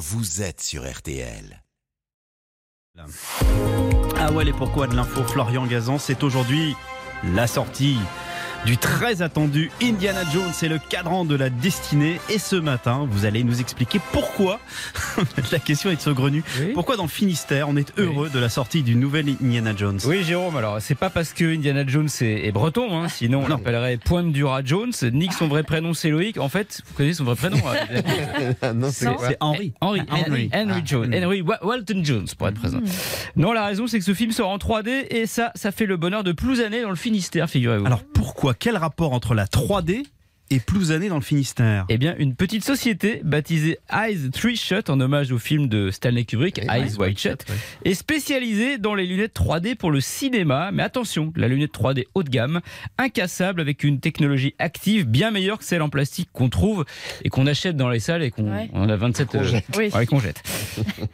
vous êtes sur RTL. Ah ouais, les pourquoi de l'info Florian Gazan, c'est aujourd'hui la sortie du très attendu Indiana Jones et le cadran de la destinée. Et ce matin, vous allez nous expliquer pourquoi, la question est saugrenue, Oui. pourquoi dans le Finistère, on est heureux de la sortie du nouvel Indiana Jones? Oui, Jérôme, alors c'est pas parce que Indiana Jones est, est breton, hein, sinon on l'appellerait Pointe Dura Jones, ni que son vrai prénom c'est Loïc. En fait, vous connaissez son vrai prénom hein, non, c'est Henry. Henry, Henry, Henry Jones, Henry Wa- Walton Jones pour être présent. Non, la raison c'est que ce film sort en 3D et ça, ça fait le bonheur de Plouzané dans le Finistère, figurez-vous. Alors pourquoi Quel rapport entre la 3D et Plouzané dans le Finistère? Eh bien, une petite société baptisée Eyes Three Shut en hommage au film de Stanley Kubrick, Eyes Wide Shut, est spécialisée dans les lunettes 3D pour le cinéma. Mais attention, la lunette 3D haut de gamme, incassable avec une technologie active bien meilleure que celle en plastique qu'on trouve et qu'on achète dans les salles et qu'on Ouais. on a 27 euh, Oui. ouais, qu'on jette.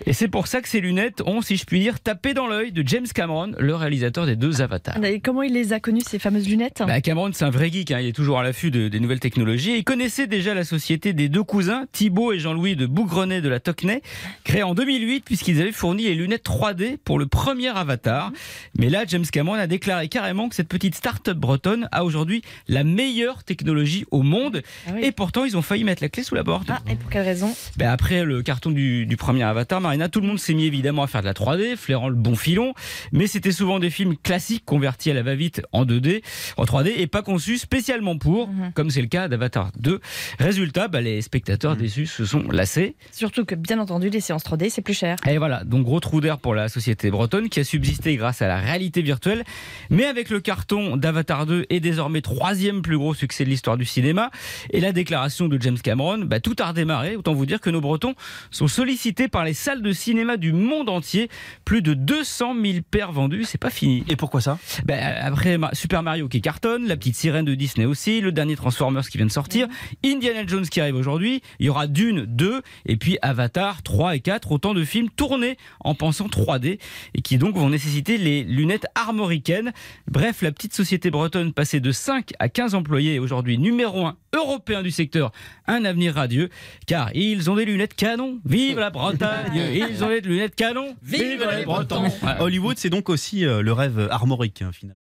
Et c'est pour ça que ces lunettes ont, si je puis dire, tapé dans l'œil de James Cameron, le réalisateur des deux Avatars. Et Comment il les a connus, ces fameuses lunettes Bah, Cameron, c'est un vrai geek. hein. Il est toujours à l'affût de- des nouvelles technologies. Il connaissait déjà la société des deux cousins, Thibaut et Jean-Louis de Bougrenet de la Tocnay, créée en 2008 puisqu'ils avaient fourni les lunettes 3D pour le premier Avatar. Mais là, James Cameron a déclaré carrément que cette petite start-up bretonne a aujourd'hui la meilleure technologie au monde. Ah oui. Et pourtant, ils ont failli mettre la clé sous la porte. Ah, et pour quelle raison? Ben après le carton du, du premier Avatar, Marina, tout le monde s'est mis évidemment à faire de la 3D, flairant le bon filon, mais c'était souvent des films classiques convertis à la va-vite en 2D, en 3D, et pas conçus spécialement pour, Mhm. comme c'est le cas d'Avatar 2. Résultat, ben, les spectateurs déçus se sont lassés. Surtout que, bien entendu, les séances 3D, c'est plus cher. Et voilà, donc gros trou d'air pour la société bretonne qui a subsisté grâce à la réalité virtuelle. Mais avec le carton d'Avatar 2 et désormais troisième plus gros succès de l'histoire du cinéma et la déclaration de James Cameron, bah, tout a redémarré. Autant vous dire que nos Bretons sont sollicités par les salles de cinéma du monde entier. Plus de 200 000 paires vendues, c'est pas fini. Et pourquoi ça? Ben, après Super Mario qui cartonne, la petite sirène de Disney aussi, le dernier Transformers qui vient de sortir, Indiana Jones qui arrive aujourd'hui, il y aura Dune 2 et puis Avatar 3 et 4, autant de films tournés en pensant 3D et qui donc vont nécessiter les lunettes armoricaines. Bref, la petite société bretonne passée de 5 à 15 employés est aujourd'hui numéro 1 européen du secteur, un avenir radieux car ils ont des lunettes canon. Vive la Bretagne Ils ont des lunettes canon. Vive les Bretons Ouais. Hollywood, c'est donc aussi euh, le rêve armorique, hein, finalement.